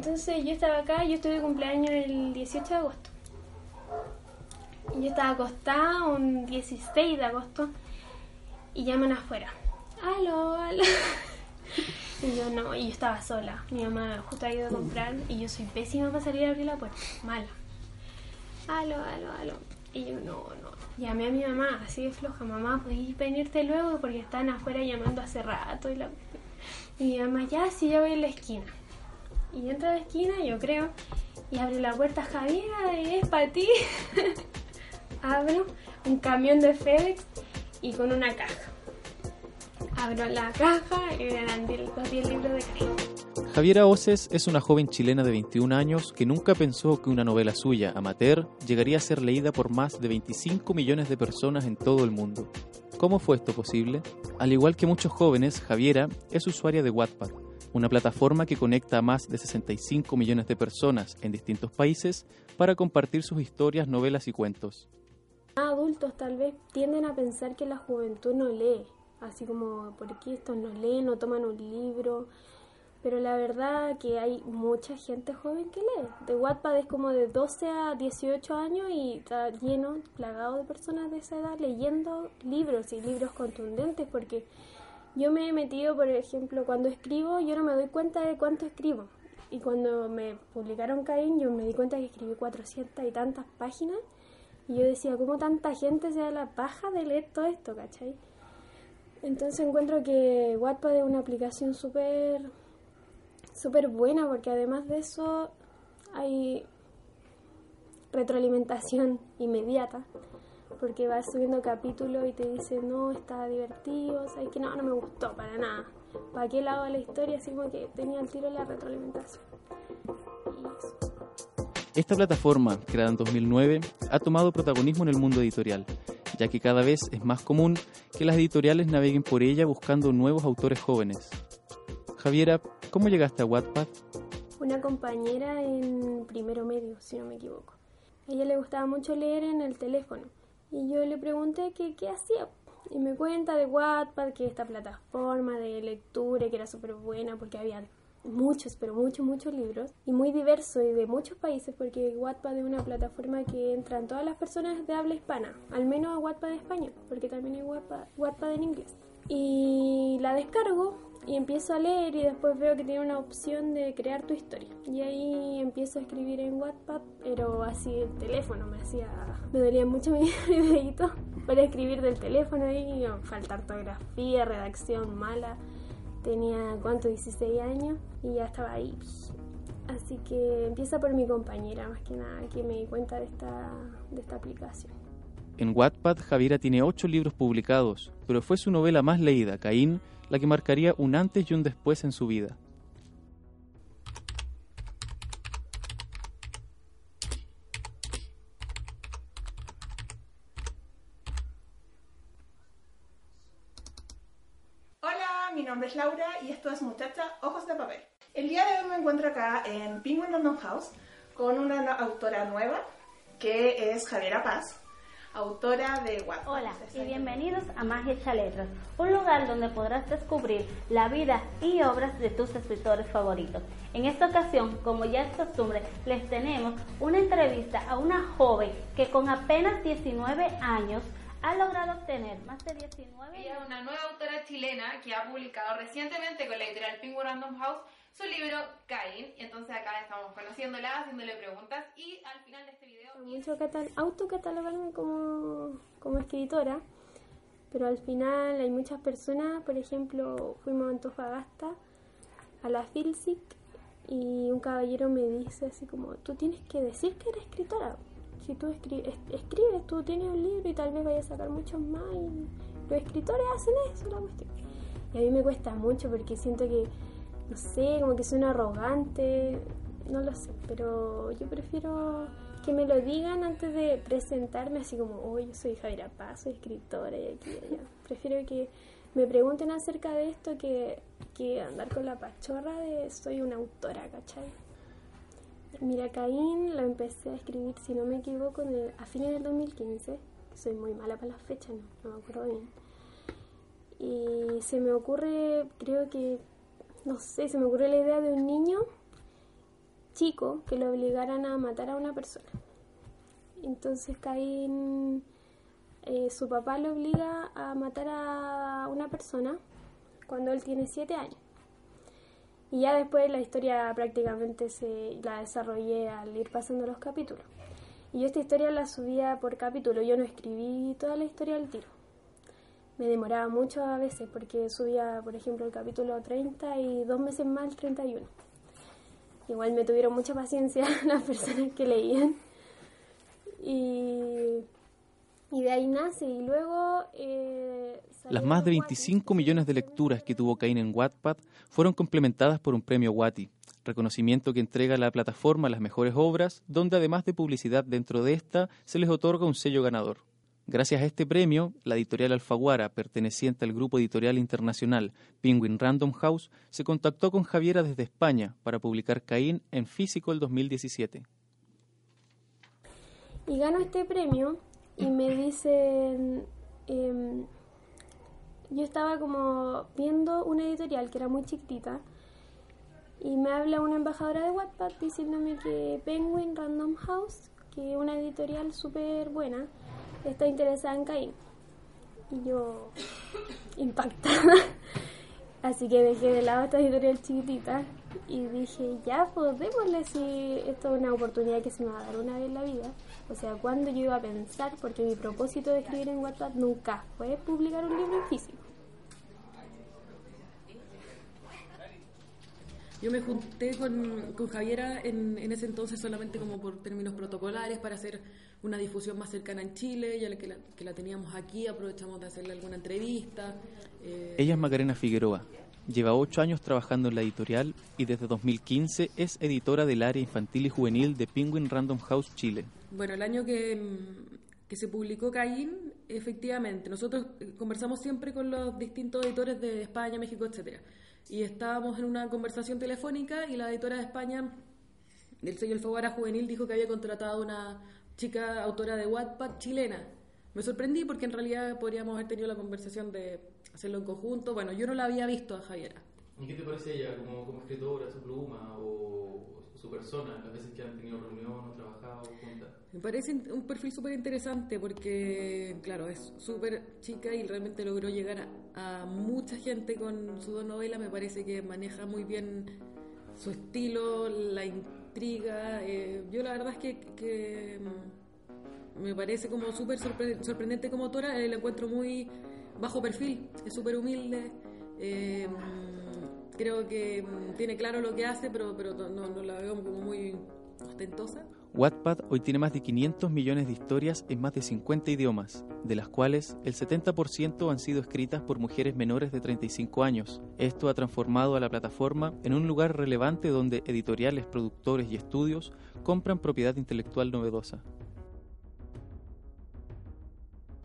Entonces yo estaba acá, yo estuve de cumpleaños el 18 de agosto. Yo estaba acostada un 16 de agosto y llaman afuera. Aló, aló. Y yo no, y yo estaba sola. Mi mamá justo ha ido a comprar y yo soy pésima para salir a abrir la puerta. Mala. Aló, aló, aló. Y yo no, no. Llamé a mi mamá, así de floja. Mamá, ¿podéis venirte luego? Porque están afuera llamando hace rato. Y, la... y mi mamá, ya, sí, yo voy en la esquina. Y entra a la esquina, yo creo, y abre la puerta Javiera, es para ti. Abro un camión de FedEx y con una caja. Abro la caja y eran los 10 libros de Caín. Javiera Oces es una joven chilena de 21 años que nunca pensó que una novela suya, amateur, llegaría a ser leída por más de 25 millones de personas en todo el mundo. ¿Cómo fue esto posible? Al igual que muchos jóvenes, Javiera es usuaria de Wattpad, una plataforma que conecta a más de 65 millones de personas en distintos países para compartir sus historias, novelas y cuentos. Adultos tal vez tienden a pensar que la juventud no lee, así como, ¿por qué estos no leen, no toman un libro? Pero la verdad que hay mucha gente joven que lee. De Wattpad es como de 12 a 18 años y está lleno, plagado de personas de esa edad leyendo libros y libros contundentes porque yo me he metido, por ejemplo, cuando escribo, yo no me doy cuenta de cuánto escribo. Y cuando me publicaron Caín, yo me di cuenta que escribí 400 y tantas páginas. Y yo decía, ¿cómo tanta gente se da la paja de leer todo esto, cachai? Entonces encuentro que Wattpad es una aplicación súper súper buena porque además de eso hay retroalimentación inmediata porque vas subiendo capítulos y te dice no, está divertido, o sea, que no, no me gustó para nada. ¿Para qué lado de la historia? Así como que tenía el tiro la retroalimentación. Esta plataforma, creada en 2009, ha tomado protagonismo en el mundo editorial, ya que cada vez es más común que las editoriales naveguen por ella buscando nuevos autores jóvenes. Javiera, ¿cómo llegaste a Wattpad? Una compañera en primero medio, si no me equivoco. A ella le gustaba mucho leer en el teléfono y yo le pregunté que qué hacía. Y me cuenta de Wattpad, que esta plataforma de lectura que era súper buena porque había muchos, pero muchos, muchos libros y muy diverso y de muchos países porque Wattpad es una plataforma que entran todas las personas de habla hispana, al menos a Wattpad de español, porque también hay Wattpad, Wattpad en inglés. Y la descargo y empiezo a leer y después veo que tiene una opción de crear tu historia. Y ahí empiezo a escribir en WhatsApp, pero así el teléfono me hacía... Me dolía mucho mi, dedito para escribir del teléfono y falta ortografía, redacción mala. Tenía, ¿cuánto? 16 años y ya estaba ahí. Así que empieza por mi compañera, más que nada, que me di cuenta de esta, de esta aplicación. En Wattpad, Javiera tiene ocho libros publicados, pero fue su novela más leída, Caín, la que marcaría un antes y un después en su vida. Hola, mi nombre es Laura y esto es Muchacha Ojos de Papel. El día de hoy me encuentro acá en Penguin London House con una autora nueva que es Javiera Paz autora de Wattpad. Hola y bienvenidos a Magia Hecha Letras, un lugar donde podrás descubrir la vida y obras de tus escritores favoritos. En esta ocasión, como ya es costumbre, les tenemos una entrevista a una joven que con apenas 19 años ha logrado obtener más de 19 Ella es una nueva autora chilena que ha publicado recientemente con la editorial Penguin Random House su libro Cain. Y entonces acá estamos conociéndola, haciéndole preguntas y al final de este video... Mucho autocatalogarme como, como escritora, pero al final hay muchas personas, por ejemplo, fuimos a Antofagasta, a la Filsic, y un caballero me dice así como, tú tienes que decir que eres escritora. Si tú escribes, escribes, tú tienes un libro y tal vez vayas a sacar muchos más. Y los escritores hacen eso, la cuestión. Y a mí me cuesta mucho porque siento que no sé, como que suena arrogante. no lo sé, pero yo prefiero que me lo digan antes de presentarme así como, oh, yo soy Javiera Paz, soy escritora y aquí y. Prefiero que me pregunten acerca de esto que, que andar con la pachorra de soy una autora, ¿cachai? Mira, Caín lo empecé a escribir, si no me equivoco, a fines del 2015. Soy muy mala para las fechas, no, no me acuerdo bien. Y se me ocurre, creo que, no sé, se me ocurre la idea de un niño chico que lo obligaran a matar a una persona. Entonces Caín, eh, su papá lo obliga a matar a una persona cuando él tiene siete años. Y ya después la historia prácticamente se la desarrollé al ir pasando los capítulos. Y yo esta historia la subía por capítulo, yo no escribí toda la historia al tiro. Me demoraba mucho a veces porque subía, por ejemplo, el capítulo 30 y dos meses más el 31. Igual me tuvieron mucha paciencia las personas que leían. Y, y de ahí nace. Y luego eh, las más de 25 millones de lecturas que tuvo Cain en Wattpad fueron complementadas por un premio Watty, reconocimiento que entrega la plataforma a las mejores obras, donde además de publicidad dentro de esta, se les otorga un sello ganador. Gracias a este premio, la editorial Alfaguara, perteneciente al grupo editorial internacional Penguin Random House, se contactó con Javiera desde España para publicar Caín en físico el 2017. Y gano este premio y me dicen, em, yo estaba como viendo una editorial que era muy chiquitita y me habla una embajadora de Wattpad diciéndome que Penguin Random House, que es una editorial súper buena, está interesada en Caín. Y yo, impactada. Así que dejé de lado esta editorial chiquitita y dije, ya, pues démosle si esto es una oportunidad que se me va a dar una vez en la vida. O sea, cuando yo iba a pensar, porque mi propósito de escribir en WhatsApp nunca fue publicar un libro en físico. Yo me junté con, con Javiera en, en, ese entonces solamente como por términos protocolares para hacer una difusión más cercana en Chile, ya que la, que la teníamos aquí, aprovechamos de hacerle alguna entrevista. Eh... Ella es Macarena Figueroa, lleva ocho años trabajando en la editorial y desde 2015 es editora del área infantil y juvenil de Penguin Random House Chile. Bueno, el año que, que se publicó Caín, efectivamente, nosotros conversamos siempre con los distintos editores de España, México, etcétera y estábamos en una conversación telefónica y la editora de España del sello Alfaguara Juvenil dijo que había contratado una chica autora de Wattpad chilena. Me sorprendí porque en realidad podríamos haber tenido la conversación de hacerlo en conjunto. Bueno, yo no la había visto a Javiera. ¿Y qué te parece ella como, como escritora, su pluma o su persona, las veces que han tenido reunión o trabajado juntas? Me parece un perfil súper interesante porque, claro, es súper chica y realmente logró llegar a, a, mucha gente con su dos novelas. Me parece que maneja muy bien su estilo, la intriga. Eh, yo la verdad es que, que me parece como súper sorpre sorprendente como autora. Eh, la encuentro muy bajo perfil, es súper humilde. Eh, creo que tiene claro lo que hace, pero, pero no, no la veo como muy ostentosa. Wattpad hoy tiene más de 500 millones de historias en más de 50 idiomas, de las cuales el 70% han sido escritas por mujeres menores de 35 años. Esto ha transformado a la plataforma en un lugar relevante donde editoriales, productores y estudios compran propiedad intelectual novedosa.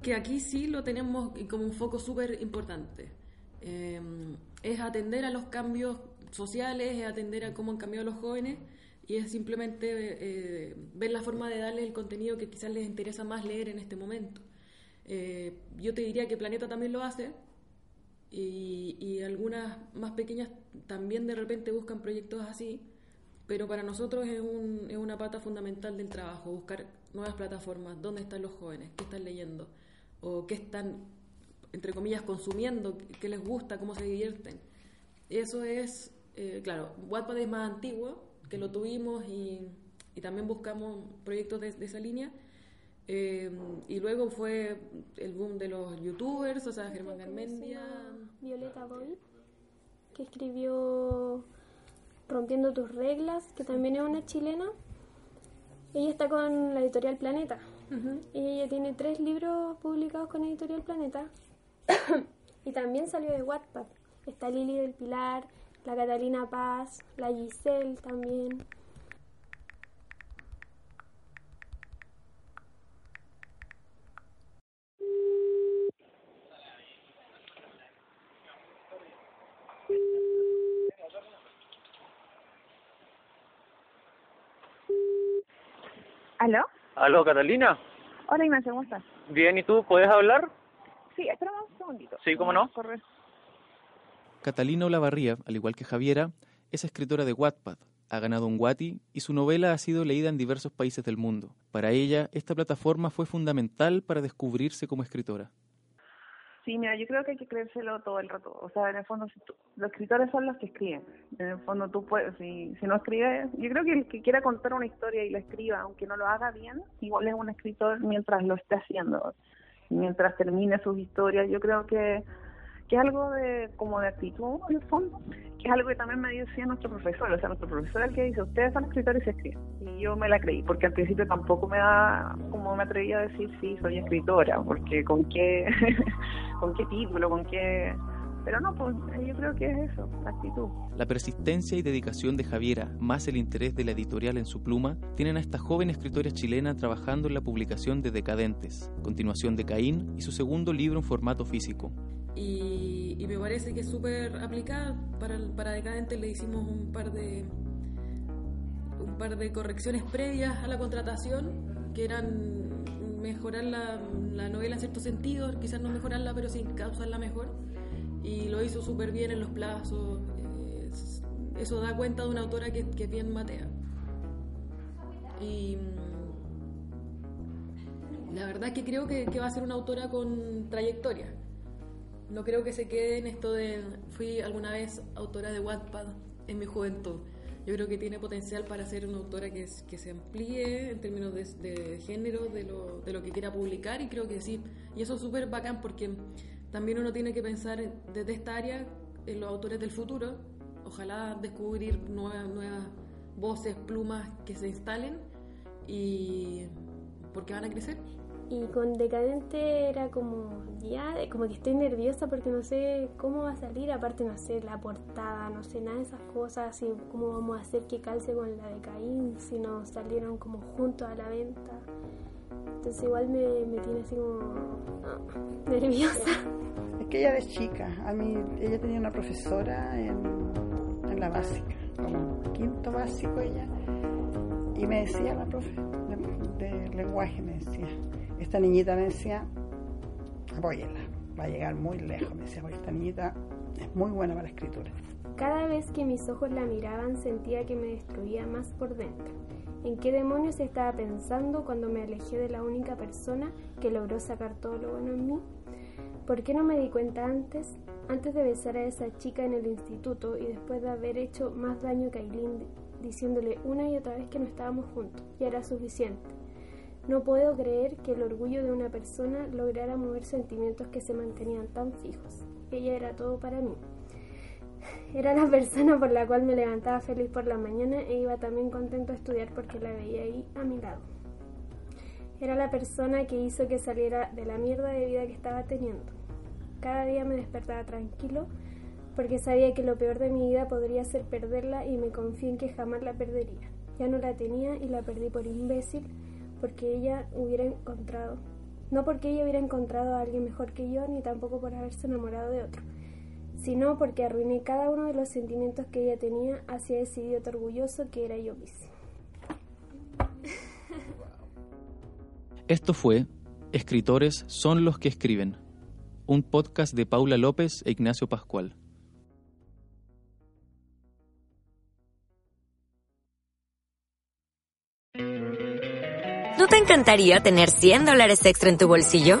Que aquí sí lo tenemos como un foco súper importante. Eh, es atender a los cambios sociales, es atender a cómo han cambiado los jóvenes y es simplemente eh, ver la forma de darles el contenido que quizás les interesa más leer en este momento. Eh, yo te diría que Planeta también lo hace y, algunas más pequeñas también de repente buscan proyectos así, pero para nosotros es, es una pata fundamental del trabajo, buscar nuevas plataformas, dónde están los jóvenes, qué están leyendo o qué están, entre comillas, consumiendo, qué les gusta, cómo se divierten. Eso es, eh, claro, Wattpad es más antiguo, que lo tuvimos y, y también buscamos proyectos de, de esa línea. Eh, y luego fue el boom de los youtubers, o sea, Germán Garmendia. Violeta Boy, que escribió Rompiendo tus reglas, que también es una chilena. Ella está con la editorial Planeta. Uh -huh. Y ella tiene tres libros publicados con editorial Planeta. y también salió de Wattpad. Está Lili del Pilar, la Catalina Paz, la Giselle también. ¿Aló? ¿Aló, Catalina? Hola, Ignacio, ¿cómo estás? Bien, ¿y tú? ¿Puedes hablar? Sí, espera un segundito. Sí, ¿cómo no? Catalina Olavarría, al igual que Javiera, es escritora de Wattpad, ha ganado un Wati y su novela ha sido leída en diversos países del mundo. Para ella, esta plataforma fue fundamental para descubrirse como escritora. Sí, mira, yo creo que hay que creérselo todo el rato. O sea, en el fondo, si tú- los escritores son los que escriben. En el fondo, tú puedes, si, si no escribes, yo creo que el que quiera contar una historia y la escriba, aunque no lo haga bien, igual es un escritor mientras lo esté haciendo. Mientras termine sus historias, yo creo que, que es algo de como de actitud, en el fondo, que es algo que también me decía nuestro profesor. O sea, nuestro profesor es el que dice, ustedes son escritores y escriben. Y yo me la creí, porque al principio tampoco me da, como me atreví a decir, sí, soy escritora, porque con qué, con qué título, con qué... Pero no, pues yo creo que es eso, la actitud. La persistencia y dedicación de Javiera, más el interés de la editorial en su pluma, tienen a esta joven escritora chilena trabajando en la publicación de Decadentes, continuación de Caín y su segundo libro en formato físico. y, y me parece que es súper aplicada. Para, para Decadente le hicimos un par de un par de correcciones previas a la contratación que eran mejorar la, la novela en cierto sentido, quizás no mejorarla, pero sí causarla mejor. Y lo hizo súper bien en los plazos. eh, es- eso da cuenta de una autora que, que es bien matea. Y mm, la verdad que creo que, que va a ser una autora con trayectoria. No creo que se quede en esto de fui alguna vez autora de Wattpad en mi juventud. Yo creo que tiene potencial para ser una autora que, es- que se amplíe en términos de, de género, de lo, de lo que quiera publicar y creo que sí. Y eso es súper bacán porque también uno tiene que pensar en- desde esta área en los autores del futuro. Ojalá descubrir nuevas, voces, plumas que se instalen y porque van a crecer. Y con Decadente era como, ya, como que estoy nerviosa porque no sé cómo va a salir, aparte no sé la portada, no sé nada de esas cosas, así cómo vamos a hacer que calce con la de Caín, si no salieron como juntos a la venta. Entonces igual me, me tiene así como ah, nerviosa. Es que ella de chica, a mí, ella tenía una profesora en, en la básica, como quinto básico ella, y me decía la profe de, de lenguaje, me decía, esta niñita me decía, apóyela, va a llegar muy lejos, me decía, porque esta niñita es muy buena para la escritura. Cada vez que mis ojos la miraban sentía que me destruía más por dentro. ¿En qué demonios estaba pensando cuando me alejé de la única persona que logró sacar todo lo bueno en mí? ¿Por qué no me di cuenta antes? Antes de besar a esa chica en el instituto y después de haber hecho más daño que a Aileen diciéndole una y otra vez que no estábamos juntos. Ya era suficiente. No puedo creer que el orgullo de una persona lograra mover sentimientos que se mantenían tan fijos. Ella era todo para mí. Era la persona por la cual me levantaba feliz por la mañana e iba también contento a estudiar porque la veía ahí a mi lado. Era la persona que hizo que saliera de la mierda de vida que estaba teniendo. Cada día me despertaba tranquilo porque sabía que lo peor de mi vida podría ser perderla y me confié en que jamás la perdería. Ya no la tenía y la perdí por imbécil porque ella hubiera encontrado, no porque ella hubiera encontrado a alguien mejor que yo ni tampoco por haberse enamorado de otro sino porque arruiné cada uno de los sentimientos que ella tenía hacia ese idiota orgulloso que era yo misma. Esto fue Escritores son los que escriben, un podcast de Paula López e Ignacio Pascual. ¿No te encantaría tener 100 dólares extra en tu bolsillo?